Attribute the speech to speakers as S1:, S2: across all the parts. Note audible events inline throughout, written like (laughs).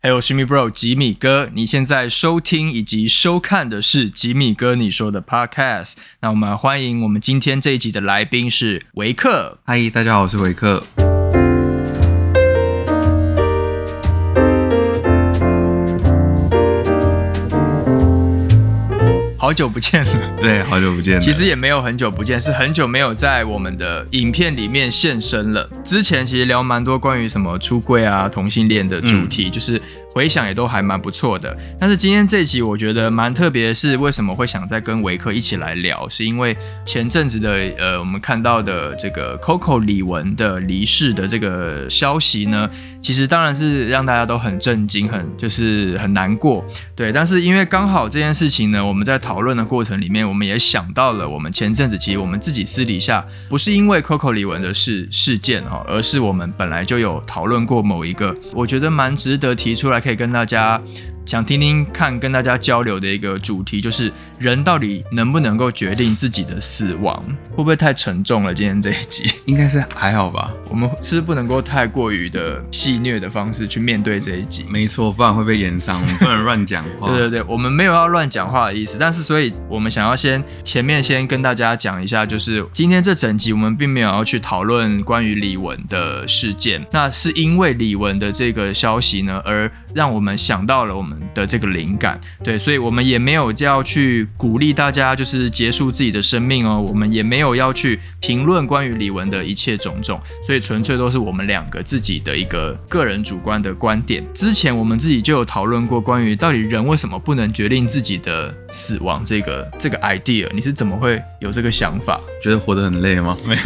S1: 还有 Shimmy Bro 吉米哥，你现在收听以及收看的是吉米哥你说的 Podcast。那我们欢迎我们今天这一集的来宾是维克。
S2: 嗨，大家好，我是维克。
S1: 好久不见了，
S2: 对，好久不见了。
S1: 其实也没有很久不见，是很久没有在我们的影片里面现身了。之前其实聊蛮多关于什么出柜啊、同性恋的主题，就是。回想也都还蛮不错的，但是今天这集我觉得蛮特别的是，为什么会想再跟维克一起来聊？是因为前阵子的呃，我们看到的这个 Coco 李玟的离世的这个消息呢，其实当然是让大家都很震惊，很就是很难过，对。但是因为刚好这件事情呢，我们在讨论的过程里面，我们也想到了我们前阵子其实我们自己私底下不是因为 Coco 李玟的事事件哈，而是我们本来就有讨论过某一个，我觉得蛮值得提出来。可以跟大家。想听听看，跟大家交流的一个主题就是：人到底能不能够决定自己的死亡？会不会太沉重了？今天这一集 (laughs)
S2: 应该是还好吧。
S1: 我们是不能够太过于的戏谑的方式去面对这一集。
S2: 没错，不然会被延伤。(laughs) 不能乱讲话。
S1: 对对对，我们没有要乱讲话的意思。但是，所以我们想要先前面先跟大家讲一下，就是今天这整集我们并没有要去讨论关于李玟的事件。那是因为李玟的这个消息呢，而让我们想到了我们。的这个灵感，对，所以我们也没有要去鼓励大家就是结束自己的生命哦，我们也没有要去评论关于李玟的一切种种，所以纯粹都是我们两个自己的一个个人主观的观点。之前我们自己就有讨论过关于到底人为什么不能决定自己的死亡这个这个 idea，你是怎么会有这个想法？(laughs)
S2: 觉得活得很累吗？没。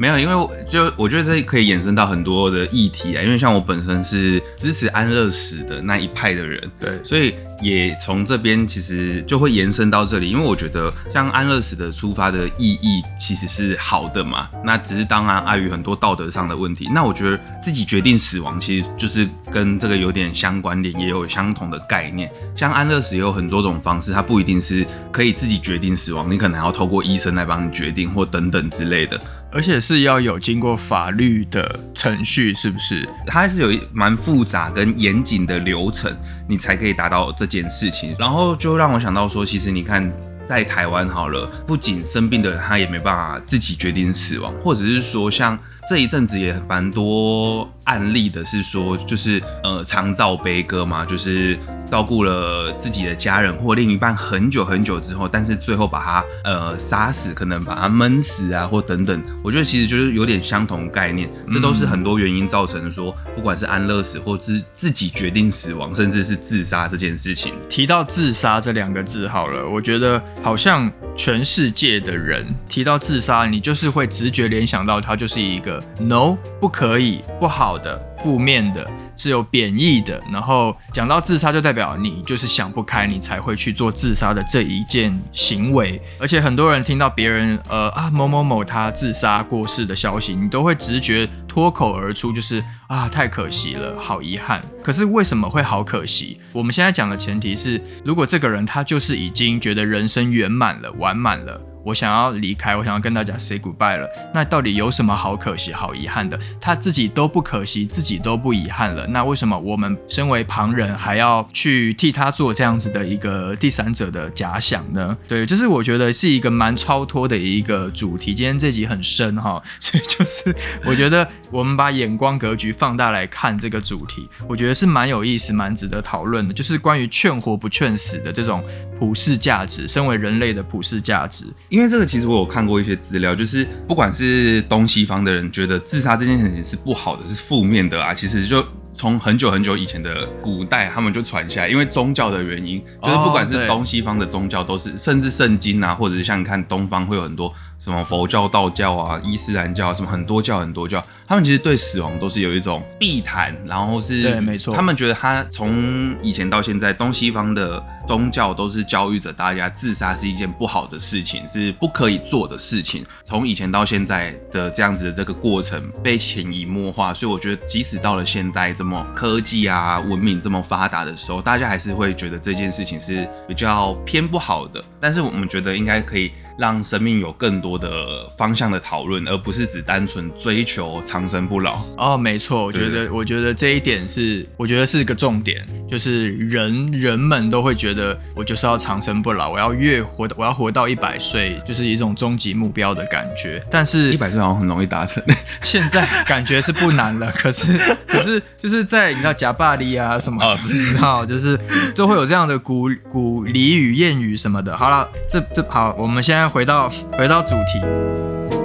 S2: 没有，因为就我觉得这可以衍生到很多的议题啊。因为像我本身是支持安乐死的那一派的人，
S1: 对，
S2: 所以也从这边其实就会延伸到这里。因为我觉得像安乐死的出发的意义其实是好的嘛，那只是当然碍于很多道德上的问题。那我觉得自己决定死亡，其实就是跟这个有点相关联，也有相同的概念。像安乐死也有很多种方式，它不一定是可以自己决定死亡，你可能要透过医生来帮你决定或等等之类的。
S1: 而且是要有经过法律的程序，是不是？
S2: 它还是有蛮复杂跟严谨的流程，你才可以达到这件事情。然后就让我想到说，其实你看，在台湾好了，不仅生病的人他也没办法自己决定死亡，或者是说像这一阵子也蛮多案例的，是说就是呃长照悲歌嘛，就是。照顾了自己的家人或另一半很久很久之后，但是最后把他呃杀死，可能把他闷死啊，或等等，我觉得其实就是有点相同概念，这都是很多原因造成。说不管是安乐死，或是自己决定死亡，甚至是自杀这件事情。
S1: 提到自杀这两个字，好了，我觉得好像全世界的人提到自杀，你就是会直觉联想到它就是一个 no 不可以不好的负面的。是有贬义的，然后讲到自杀，就代表你就是想不开，你才会去做自杀的这一件行为。而且很多人听到别人呃啊某某某他自杀过世的消息，你都会直觉脱口而出，就是啊太可惜了，好遗憾。可是为什么会好可惜？我们现在讲的前提是，如果这个人他就是已经觉得人生圆满了、完满了。我想要离开，我想要跟大家 say goodbye 了。那到底有什么好可惜、好遗憾的？他自己都不可惜，自己都不遗憾了。那为什么我们身为旁人还要去替他做这样子的一个第三者的假想呢？对，就是我觉得是一个蛮超脱的一个主题。今天这集很深哈，所以就是我觉得我们把眼光格局放大来看这个主题，我觉得是蛮有意思、蛮值得讨论的。就是关于劝活不劝死的这种普世价值，身为人类的普世价值。
S2: 因为这个，其实我有看过一些资料，就是不管是东西方的人觉得自杀这件事情是不好的，是负面的啊，其实就从很久很久以前的古代，他们就传下来，因为宗教的原因，就是不管是东西方的宗教，都是甚至圣经啊，或者是像你看东方会有很多。什么佛教、道教啊、伊斯兰教啊，什么很多教很多教，他们其实对死亡都是有一种避谈，然后是，
S1: 对，没错，
S2: 他们觉得他从以前到现在，东西方的宗教都是教育着大家，自杀是一件不好的事情，是不可以做的事情。从以前到现在的这样子的这个过程被潜移默化，所以我觉得，即使到了现代这么科技啊、文明这么发达的时候，大家还是会觉得这件事情是比较偏不好的。但是我们觉得应该可以让生命有更多。的方向的讨论，而不是只单纯追求长长生不老。
S1: 哦，没错，我觉得，我觉得这一点是，我觉得是一个重点，就是人人们都会觉得我就是要长生不老，我要越活，我要活到一百岁，就是一种终极目标的感觉。但是
S2: 一百岁好像很容易达成，(laughs)
S1: 现在感觉是不难了，可是可是就是在你知道假巴黎啊什么，
S2: 哦
S1: 你知道就是就会有这样的古古俚语谚语什么的。好了，这这好，我们现在回到回到主题。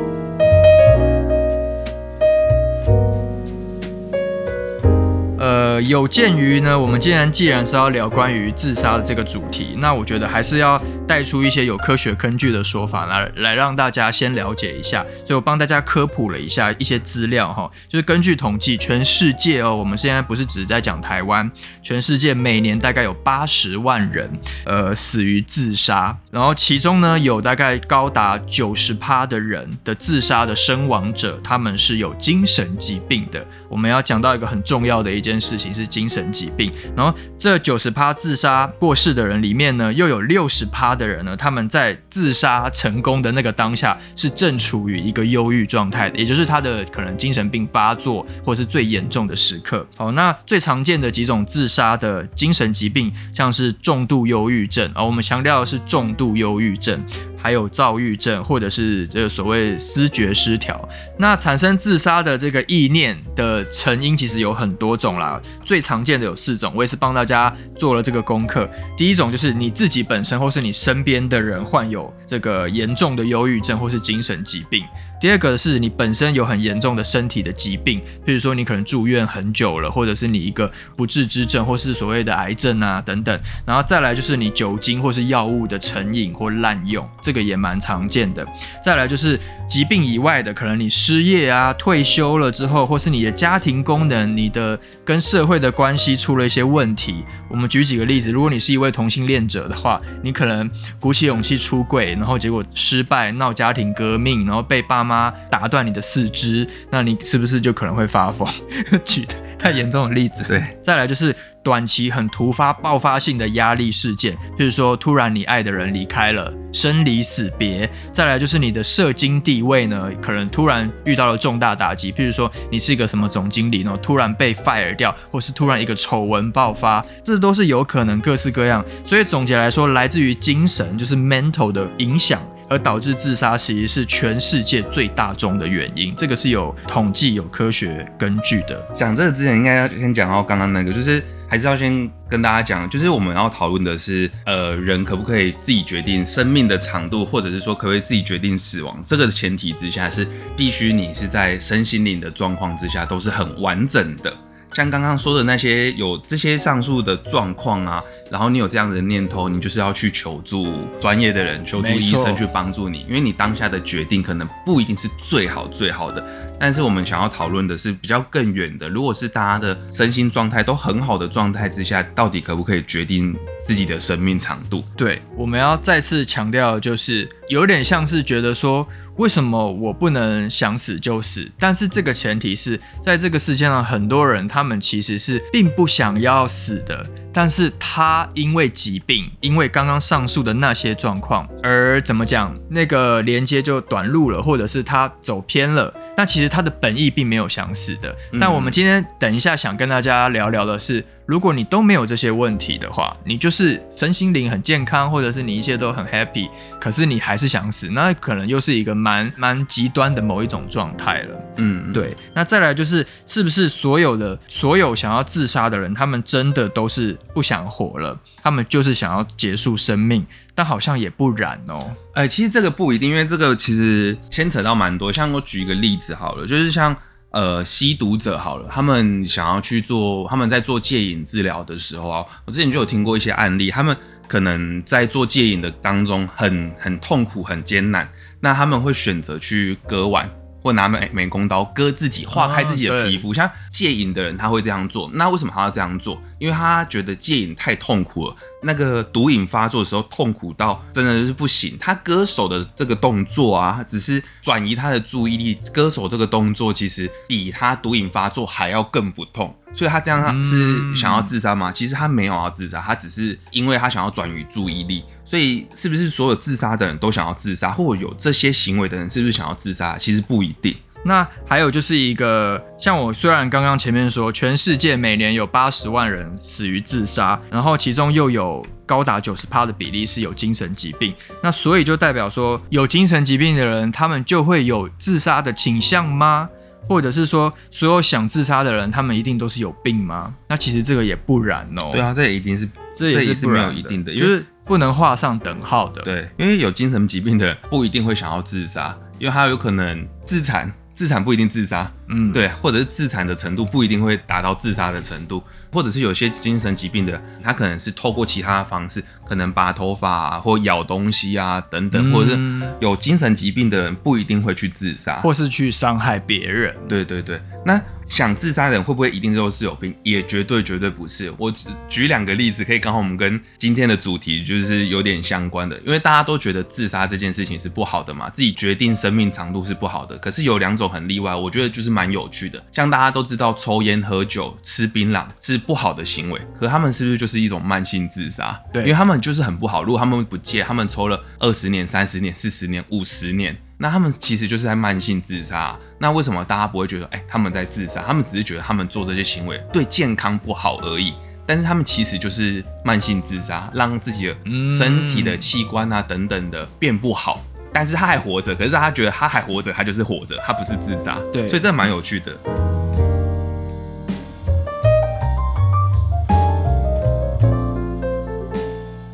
S1: 有鉴于呢，我们既然既然是要聊关于自杀的这个主题，那我觉得还是要带出一些有科学根据的说法，来来让大家先了解一下。所以我帮大家科普了一下一些资料哈，就是根据统计，全世界哦，我们现在不是只在讲台湾，全世界每年大概有八十万人呃死于自杀，然后其中呢有大概高达九十趴的人的自杀的身亡者，他们是有精神疾病的。我们要讲到一个很重要的一件事情是精神疾病，然后这九十趴自杀过世的人里面呢，又有六十趴的人呢，他们在自杀成功的那个当下是正处于一个忧郁状态的，也就是他的可能精神病发作或是最严重的时刻。好，那最常见的几种自杀的精神疾病，像是重度忧郁症，而、我们强调的是重度忧郁症。还有躁郁症，或者是这个所谓思觉失调。那产生自杀的这个意念的成因，其实有很多种啦。最常见的有四种，我也是帮大家做了这个功课。第一种就是你自己本身或是你身边的人患有这个严重的忧郁症或是精神疾病。第二个是你本身有很严重的身体的疾病，譬如说你可能住院很久了，或者是你一个不治之症，或是所谓的癌症啊等等。然后再来就是你酒精或是药物的成瘾或滥用，这个也蛮常见的。再来就是疾病以外的，可能你失业啊、退休了之后，或是你的家庭功能、你的跟社会的关系出了一些问题。我们举几个例子，如果你是一位同性恋者的话，你可能鼓起勇气出柜，然后结果失败，闹家庭革命，然后被爸妈打断你的四肢，那你是不是就可能会发疯？(laughs) 举太严重的例子。
S2: 对，
S1: 再来就是短期很突发、爆发性的压力事件，譬如说突然你爱的人离开了，生离死别；再来就是你的社经地位呢，可能突然遇到了重大打击，譬如说你是一个什么总经理，呢突然被 fire 掉，或是突然一个丑闻爆发，这都是有可能各式各样。所以总结来说，来自于精神就是 mental 的影响。而导致自杀其实是全世界最大宗的原因，这个是有统计、有科学根据的。
S2: 讲这个之前，应该要先讲到刚刚那个，就是还是要先跟大家讲，就是我们要讨论的是，呃，人可不可以自己决定生命的长度，或者是说可不可以自己决定死亡？这个前提之下是必须你是在身心灵的状况之下都是很完整的。像刚刚说的那些有这些上述的状况啊，然后你有这样的念头，你就是要去求助专业的人，求助医生去帮助你，因为你当下的决定可能不一定是最好最好的。但是我们想要讨论的是比较更远的，如果是大家的身心状态都很好的状态之下，到底可不可以决定自己的生命长度？
S1: 对，我们要再次强调，就是有点像是觉得说，为什么我不能想死就死？但是这个前提是在这个世界上，很多人他们其实是并不想要死的，但是他因为疾病，因为刚刚上述的那些状况，而怎么讲，那个连接就短路了，或者是他走偏了。那其实他的本意并没有想死的。但我们今天等一下想跟大家聊聊的是，如果你都没有这些问题的话，你就是身心灵很健康，或者是你一切都很 happy，可是你还是想死，那可能又是一个蛮蛮极端的某一种状态了。
S2: 嗯，
S1: 对，那再来就是，是不是所有的所有想要自杀的人，他们真的都是不想活了？他们就是想要结束生命？但好像也不然哦。
S2: 哎、其实这个不一定，因为这个其实牵扯到蛮多。像我举一个例子好了，就是像呃吸毒者好了，他们想要去做，他们在做戒瘾治疗的时候啊，我之前就有听过一些案例，他们可能在做戒瘾的当中很很痛苦、很艰难，那他们会选择去割腕。或拿美美工刀割自己，划开自己的皮肤，像戒瘾的人他会这样做。那为什么他要这样做？因为他觉得戒瘾太痛苦了，那个毒瘾发作的时候痛苦到真的是不行。他割手的这个动作啊，只是转移他的注意力。割手这个动作其实比他毒瘾发作还要更不痛，所以他这样他是想要自杀吗？其实他没有要自杀，他只是因为他想要转移注意力。所以是不是所有自杀的人都想要自杀，或者有这些行为的人是不是想要自杀？其实不一定。
S1: 那还有就是一个，像我虽然刚刚前面说，全世界每年有八十万人死于自杀，然后其中又有高达九十趴的比例是有精神疾病，那所以就代表说，有精神疾病的人，他们就会有自杀的倾向吗？或者是说，所有想自杀的人，他们一定都是有病吗？那其实这个也不然哦。
S2: 对啊，这也一定是，
S1: 这也
S2: 是没有一定的，
S1: 就是不能画上等号的。
S2: 对，因为有精神疾病的人不一定会想要自杀，因为他有可能自残。自残不一定自杀，嗯，对，或者是自残的程度不一定会达到自杀的程度，或者是有些精神疾病的，他可能是透过其他的方式，可能拔头发或咬东西啊等等，或者是有精神疾病的人不一定会去自杀，
S1: 或是去伤害别人。
S2: 对对对，那。想自杀的人会不会一定都是有病？也绝对绝对不是。我只举两个例子，可以刚好我们跟今天的主题就是有点相关的。因为大家都觉得自杀这件事情是不好的嘛，自己决定生命长度是不好的。可是有两种很例外，我觉得就是蛮有趣的。像大家都知道抽烟、喝酒、吃槟榔是不好的行为，可他们是不是就是一种慢性自杀？
S1: 对，
S2: 因为他们就是很不好。如果他们不戒，他们抽了二十年、三十年、四十年、五十年。那他们其实就是在慢性自杀。那为什么大家不会觉得，哎，他们在自杀？他们只是觉得他们做这些行为对健康不好而已。但是他们其实就是慢性自杀，让自己的身体的器官啊等等的变不好。但是他还活着，可是他觉得他还活着，他就是活着，他不是自杀。
S1: 对，
S2: 所以这蛮有趣的。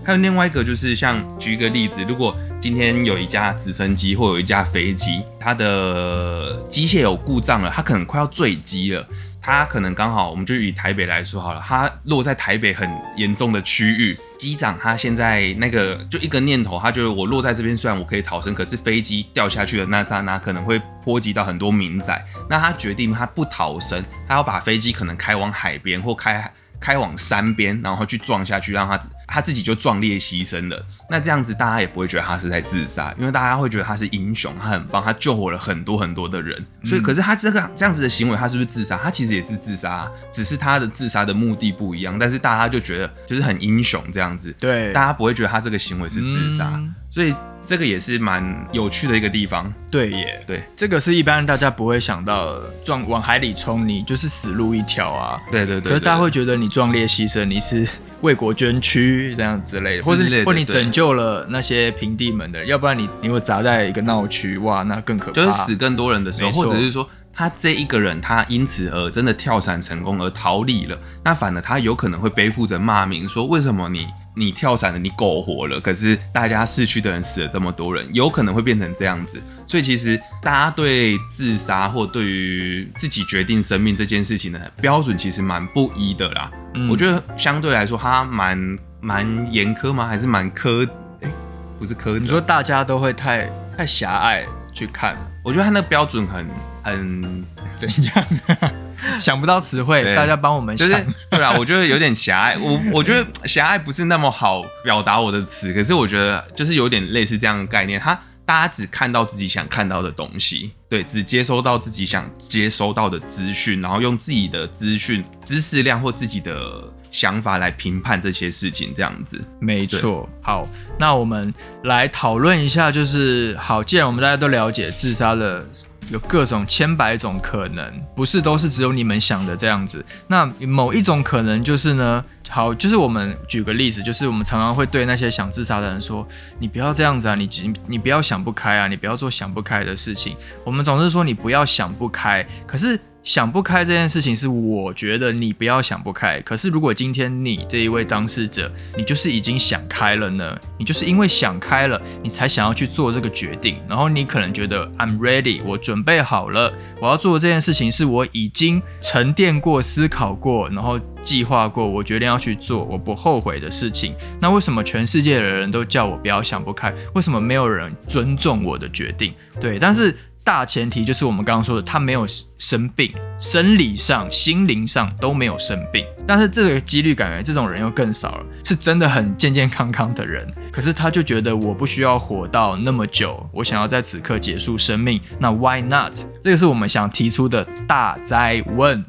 S2: 还有另外一个就是像举一个例子，如果今天有一架直升机或有一架飞机，它的机械有故障了，它可能快要坠机了。他可能刚好，我们就以台北来说好了，他落在台北很严重的区域，机长他现在那个就一个念头，他觉得我落在这边，虽然我可以逃生，可是飞机掉下去的那刹那可能会波及到很多民仔。那他决定他不逃生，他要把飞机可能开往海边或开。开往山边，然后去撞下去，让他他自己就壮烈牺牲了。那这样子，大家也不会觉得他是在自杀，因为大家会觉得他是英雄，他很棒，他救活了很多很多的人。所以，可是他这个这样子的行为，他是不是自杀？他其实也是自杀，只是他的自杀的目的不一样。但是大家就觉得就是很英雄这样子，
S1: 对，
S2: 大家不会觉得他这个行为是自杀。所以。这个也是蛮有趣的一个地方，
S1: 对耶，
S2: 对，
S1: 这个是一般大家不会想到，撞往海里冲，你就是死路一条啊，
S2: 对对对，
S1: 可是大家会觉得你壮烈牺牲，你是为国捐躯这样之类的，或者或你拯救了那些平地们的，要不然你你会砸在一个闹区，哇，那更可怕，
S2: 就是死更多人的时候，或者是说他这一个人他因此而真的跳伞成功而逃离了，那反而他有可能会背负着骂名，说为什么你。你跳伞的，你苟活了，可是大家逝去的人死了这么多人，有可能会变成这样子。所以其实大家对自杀或对于自己决定生命这件事情的标准，其实蛮不一的啦。我觉得相对来说，它蛮蛮严苛吗？还是蛮苛？哎，不是苛。
S1: 你说大家都会太太狭隘去看？
S2: 我觉得他那个标准很很 (laughs)
S1: 怎样？(laughs) 想不到词汇，大家帮我们想。
S2: 对啊，我觉得有点狭隘。我我觉得狭隘不是那么好表达我的词，可是我觉得就是有点类似这样的概念。他大家只看到自己想看到的东西，对，只接收到自己想接收到的资讯，然后用自己的资讯知识量或自己的想法来评判这些事情，这样子。
S1: 没错。好，那我们来讨论一下，就是好，既然我们大家都了解自杀的。有各种千百种可能，不是都是只有你们想的这样子。那某一种可能就是呢，好，就是我们举个例子，就是我们常常会对那些想自杀的人说：“你不要这样子啊，你你你不要想不开啊，你不要做想不开的事情。”我们总是说你不要想不开，可是。想不开这件事情是我觉得你不要想不开。可是如果今天你这一位当事者，你就是已经想开了呢？你就是因为想开了，你才想要去做这个决定。然后你可能觉得 I'm ready，我准备好了，我要做的这件事情是我已经沉淀过、思考过，然后计划过，我决定要去做，我不后悔的事情。那为什么全世界的人都叫我不要想不开？为什么没有人尊重我的决定？对，但是。大前提就是我们刚刚说的，他没有生病，生理上、心灵上都没有生病。但是这个几率感觉这种人又更少了，是真的很健健康康的人。可是他就觉得我不需要活到那么久，我想要在此刻结束生命。那 Why not？这个是我们想提出的大灾问。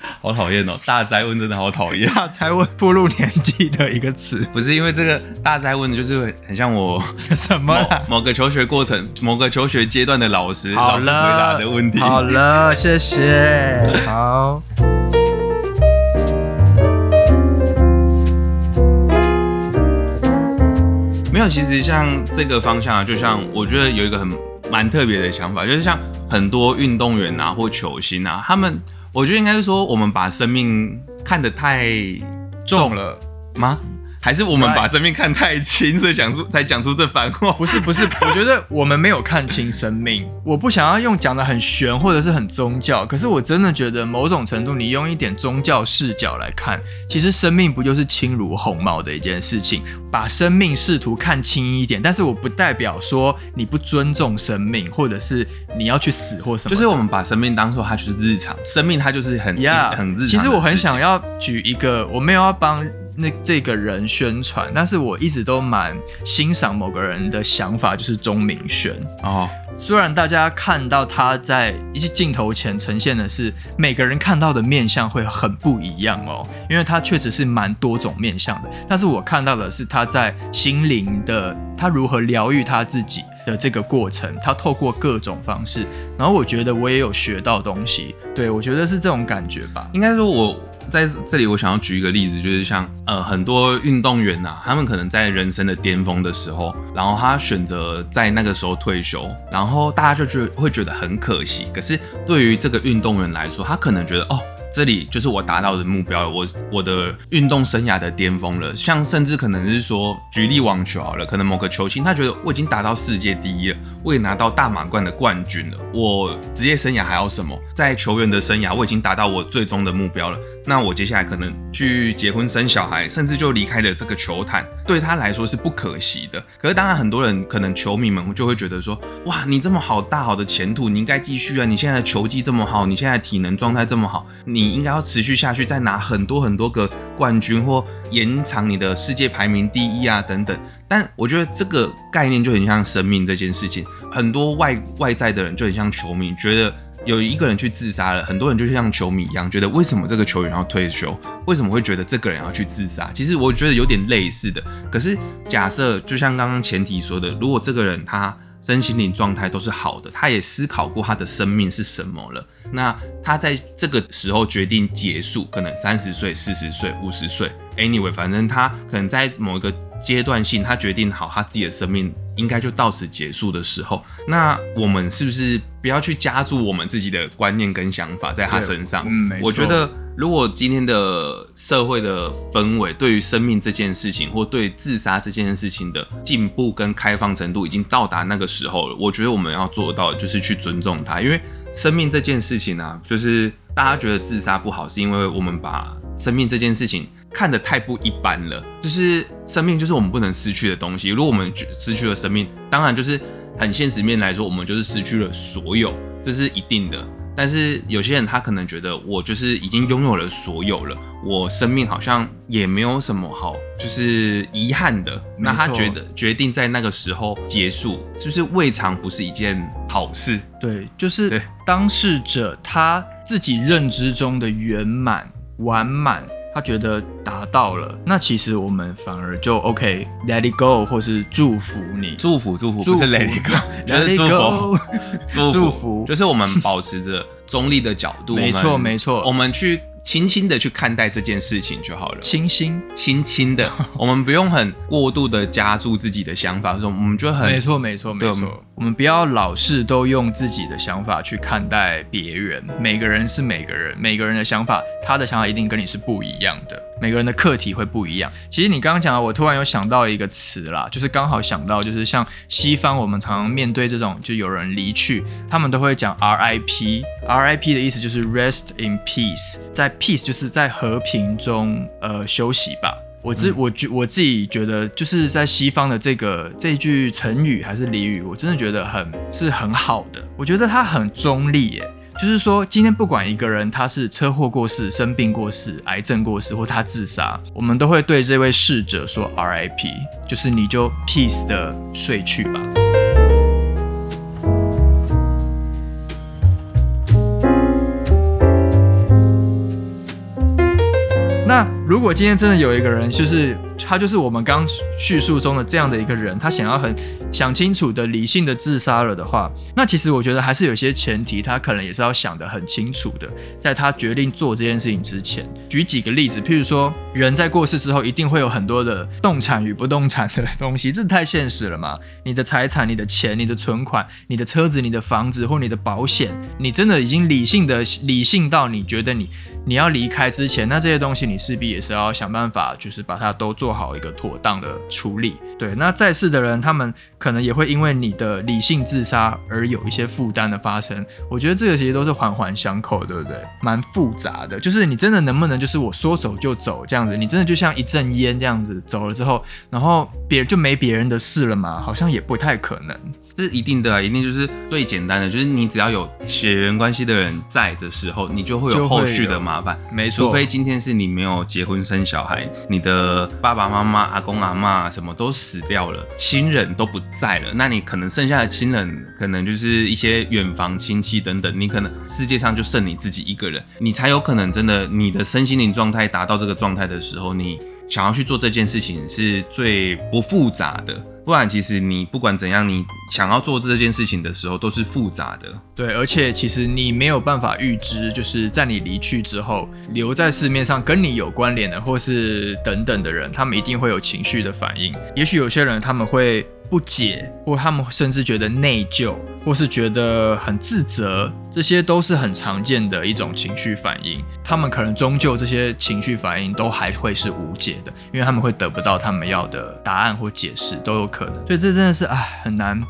S1: (laughs)
S2: 好讨厌哦！大灾问真的好讨厌。
S1: 大灾问步入年纪的一个词，(laughs)
S2: 不是因为这个大灾问，就是很像我 (laughs)
S1: 什么啦？
S2: 某个求学过程、某个求学阶段的老师
S1: 好
S2: 老师回答的问题。
S1: 好了，谢谢。好，
S2: 没有，其实像这个方向啊，就像我觉得有一个很蛮特别的想法，就是像很多运动员啊或球星啊，他们我觉得应该是说我们把生命看得太
S1: 重了。
S2: 吗？还是我们把生命看太轻，所以讲出才讲出这番话？
S1: 不是不是，(laughs) 我觉得我们没有看清生命。我不想要用讲的很玄或者是很宗教，可是我真的觉得某种程度，你用一点宗教视角来看，其实生命不就是轻如鸿毛的一件事情？把生命试图看轻一点，但是我不代表说你不尊重生命，或者是你要去死或什么。
S2: 就是我们把生命当做它就是日常，生命它就是很
S1: 呀
S2: 很日常
S1: 其。实我很想要举一个，我没有要帮那这个人宣传，但是我一直都蛮欣赏某个人的想法，就是钟明轩。
S2: 哦，
S1: 虽然大家看到他在一些镜头前呈现的是每个人看到的面相会很不一样哦，因为他确实是蛮多种面相的。但是我看到的是他在心灵的他如何疗愈他自己的这个过程，他透过各种方式，然后我觉得我也有学到东西。对我觉得是这种感觉吧。
S2: 应该说我在这里我想要举一个例子，就是像呃很多运动员呐、他们可能在人生的巅峰的时候，然后他选择在那个时候退休，然后大家就觉会觉得很可惜。可是对于这个运动员来说，他可能觉得哦。这里就是我达到的目标了，我我的运动生涯的巅峰了。像甚至可能是说，举例网球好了，可能某个球星他觉得我已经达到世界第一了，我也拿到大满贯的冠军了，我职业生涯还要什么？在球员的生涯我已经达到我最终的目标了。那我接下来可能去结婚生小孩，甚至就离开了这个球坛，对他来说是不可惜的。可是当然，很多人可能球迷们就会觉得说，哇，你这么好大好的前途，你应该继续啊！你现在的球技这么好，你现在体能状态这么好，你你应该要持续下去，再拿很多很多个冠军或延长你的世界排名第一啊等等。但我觉得这个概念就很像生命这件事情，很多外外在的人就很像球迷，觉得有一个人去自杀了，很多人就像球迷一样，觉得为什么这个球员要退休？为什么会觉得这个人要去自杀？其实我觉得有点类似的。可是假设就像刚刚前提说的，如果这个人他身心灵状态都是好的，他也思考过他的生命是什么了，那他在这个时候决定结束，可能三十岁、四十岁、五十岁，anyway，反正他可能在某一个阶段性，他决定好他自己的生命应该就到此结束的时候，那我们是不是不要去加注我们自己的观念跟想法在他身上？
S1: 嗯
S2: 我觉得如果今天的社会的氛围对于生命这件事情，或对自杀这件事情的进步跟开放程度已经到达那个时候了，我觉得我们要做到的就是去尊重它，因为生命这件事情啊，就是大家觉得自杀不好，是因为我们把生命这件事情看得太不一般了。就是生命就是我们不能失去的东西，如果我们失去了生命，当然就是很现实面来说，我们就是失去了所有，这是一定的。但是有些人他可能觉得我就是已经拥有了所有了，我生命好像也没有什么好就是遗憾的。那他觉得决定在那个时候结束，是不是未尝不是一件好事？
S1: 对，就是当事者他自己认知中的圆满、完满，他觉得达到了，那其实我们反而就 OK，let、it go，或是祝福你，
S2: 祝福祝福，
S1: 祝福。
S2: 不是 Let it go，(laughs) 就是祝福。(laughs) 祝
S1: 祝福。
S2: 就是我们保持着中立的角度，
S1: 没错没错。
S2: 我们去轻轻的去看待这件事情就好了。
S1: 轻轻，
S2: 轻轻的，(laughs) 我们不用很过度的加注自己的想法，说我们就很
S1: 没错没错没错，我们不要老是都用自己的想法去看待别人，每个人是每个人，每个人的想法，他的想法一定跟你是不一样的，每个人的课题会不一样。其实你刚刚讲的，我突然有想到一个词啦，就是刚好想到，就是像西方，我们常常面对这种就有人离去，他们都会讲 RIP，RIP 的意思就是 rest in peace，在 peace 就是在和平中呃休息吧。我自我觉我自己觉得，就是在西方的这个这一句成语还是俚语，我真的觉得很是很好的。我觉得它很中立，耶，就是说今天不管一个人他是车祸过世、生病过世、癌症过世，或他自杀，我们都会对这位逝者说 RIP，就是你就 peace 的睡去吧。如果今天真的有一个人，就是他就是我们刚叙述中的这样的一个人，他想要很想清楚的理性的自杀了的话，那其实我觉得还是有些前提，他可能也是要想得很清楚的，在他决定做这件事情之前。举几个例子，譬如说，人在过世之后，一定会有很多的动产与不动产的东西，这太现实了嘛？你的财产、你的钱、你的存款、你的车子、你的房子或你的保险，你真的已经理性的理性到你觉得你。你要离开之前，那这些东西你势必也是要想办法，就是把它都做好一个妥当的处理。对，那在世的人，他们可能也会因为你的理性自杀而有一些负担的发生。我觉得这个其实都是环环相扣，对不对？蛮复杂的，就是你真的能不能就是我说走就走这样子？你真的就像一阵烟这样子走了之后，然后别人就没别人的事了嘛？好像也不太可能。
S2: 是一定的，一定就是最简单的，就是你只要有血缘关系的人在的时候，你就会有后续的麻烦。
S1: 没错，
S2: 除非今天是你没有结婚生小孩，你的爸爸妈妈、阿公阿妈什么都死掉了，亲人都不在了，那你可能剩下的亲人，可能就是一些远房亲戚等等，你可能世界上就剩你自己一个人，你才有可能真的你的身心灵状态达到这个状态的时候，你想要去做这件事情是最不复杂的。不然，其实你不管怎样，你想要做这件事情的时候，都是复杂的。
S1: 对，而且其实你没有办法预知，就是在你离去之后，留在市面上跟你有关联的，或是等等的人，他们一定会有情绪的反应。也许有些人他们会。不解，或他们甚至觉得内疚，或是觉得很自责，这些都是很常见的一种情绪反应。他们可能终究这些情绪反应都还会是无解的，因为他们会得不到他们要的答案或解释，都有可能。所以这真的是唉，很难。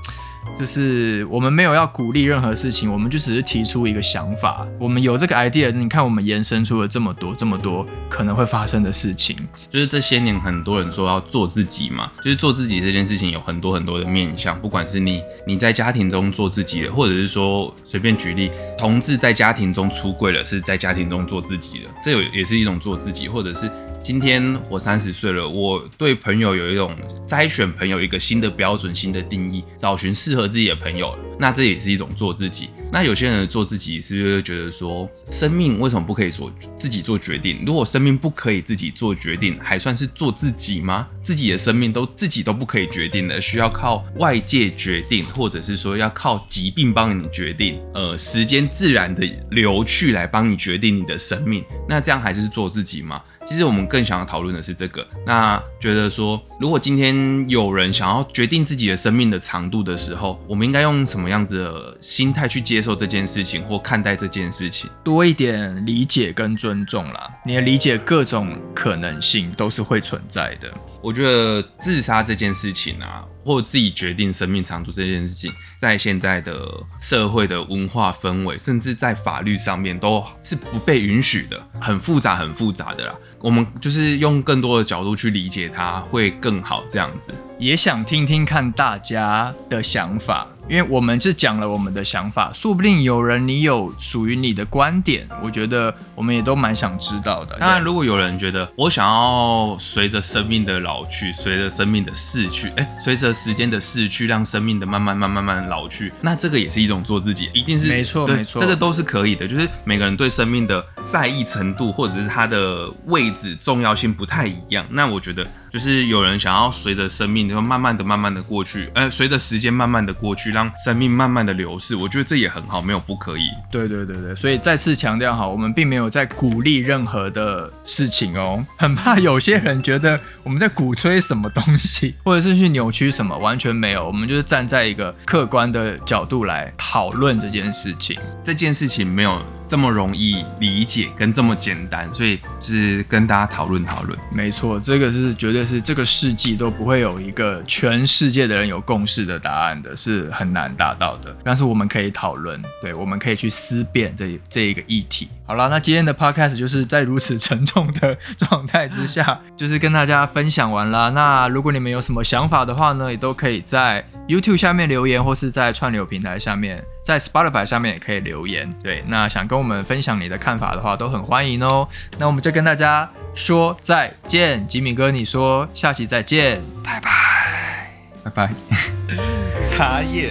S1: 就是我们没有要鼓励任何事情，我们就只是提出一个想法。我们有这个 idea，你看我们延伸出了这么多、这么多可能会发生的事情。
S2: 就是这些年很多人说要做自己嘛，就是做自己这件事情有很多很多的面向。不管是你你在家庭中做自己的，或者是说随便举例，同志在家庭中出柜了，是在家庭中做自己的，这有也是一种做自己，或者是。今天我三十岁了，我对朋友有一种筛选朋友一个新的标准、新的定义，找寻适合自己的朋友。那这也是一种做自己。那有些人做自己，是不是觉得说，生命为什么不可以做自己做决定？如果生命不可以自己做决定，还算是做自己吗？自己的生命都自己都不可以决定的，需要靠外界决定，或者是说要靠疾病帮你决定，呃，时间自然的流去来帮你决定你的生命。那这样还是做自己吗？其实我们更想要讨论的是这个。那觉得说，如果今天有人想要决定自己的生命的长度的时候，我们应该用什么样子的心态去接受这件事情，或看待这件事情？
S1: 多一点理解跟尊重啦。你的理解各种可能性都是会存在的。
S2: 我觉得自杀这件事情啊，或自己决定生命长度这件事情，在现在的社会的文化氛围，甚至在法律上面，都是不被允许的，很复杂，很复杂的啦。我们就是用更多的角度去理解它，会更好。这样子，
S1: 也想听听看大家的想法。因为我们是讲了我们的想法，说不定有人你有属于你的观点，我觉得我们也都蛮想知道的。
S2: 当然，如果有人觉得我想要随着生命的老去，随着生命的逝去，哎，随着时间的逝去，让生命的慢慢慢慢慢老去，那这个也是一种做自己，一定是
S1: 没错没错，
S2: 这个都是可以的。就是每个人对生命的在意程度，或者是他的位置重要性不太一样。那我觉得。就是有人想要随着生命，就慢慢的、慢慢的过去，呃，随着时间慢慢的过去，让生命慢慢的流逝，我觉得这也很好，没有不可以。
S1: 对对对对，所以再次强调哈，我们并没有在鼓励任何的事情哦，(laughs) 很怕有些人觉得我们在鼓吹什么东西，(laughs) 或者是去扭曲什么，完全没有，我们就是站在一个客观的角度来讨论这件事情，
S2: 这件事情没有。这么容易理解跟这么简单，所以是跟大家讨论讨论。
S1: 没错，这个是绝对是这个世纪都不会有一个全世界的人有共识的答案的，是很难达到的。但是我们可以讨论，对，我们可以去思辨这这一个议题。好了，那今天的 podcast 就是在如此沉重的状态之下，(laughs) 就是跟大家分享完了。那如果你们有什么想法的话呢，也都可以在 YouTube 下面留言，或是在串流平台下面。在 Spotify 上面也可以留言，对，那想跟我们分享你的看法的话，都很欢迎哦。那我们就跟大家说再见，吉米哥，你说下期再见，
S2: 拜拜，
S1: 拜拜，
S2: 茶叶。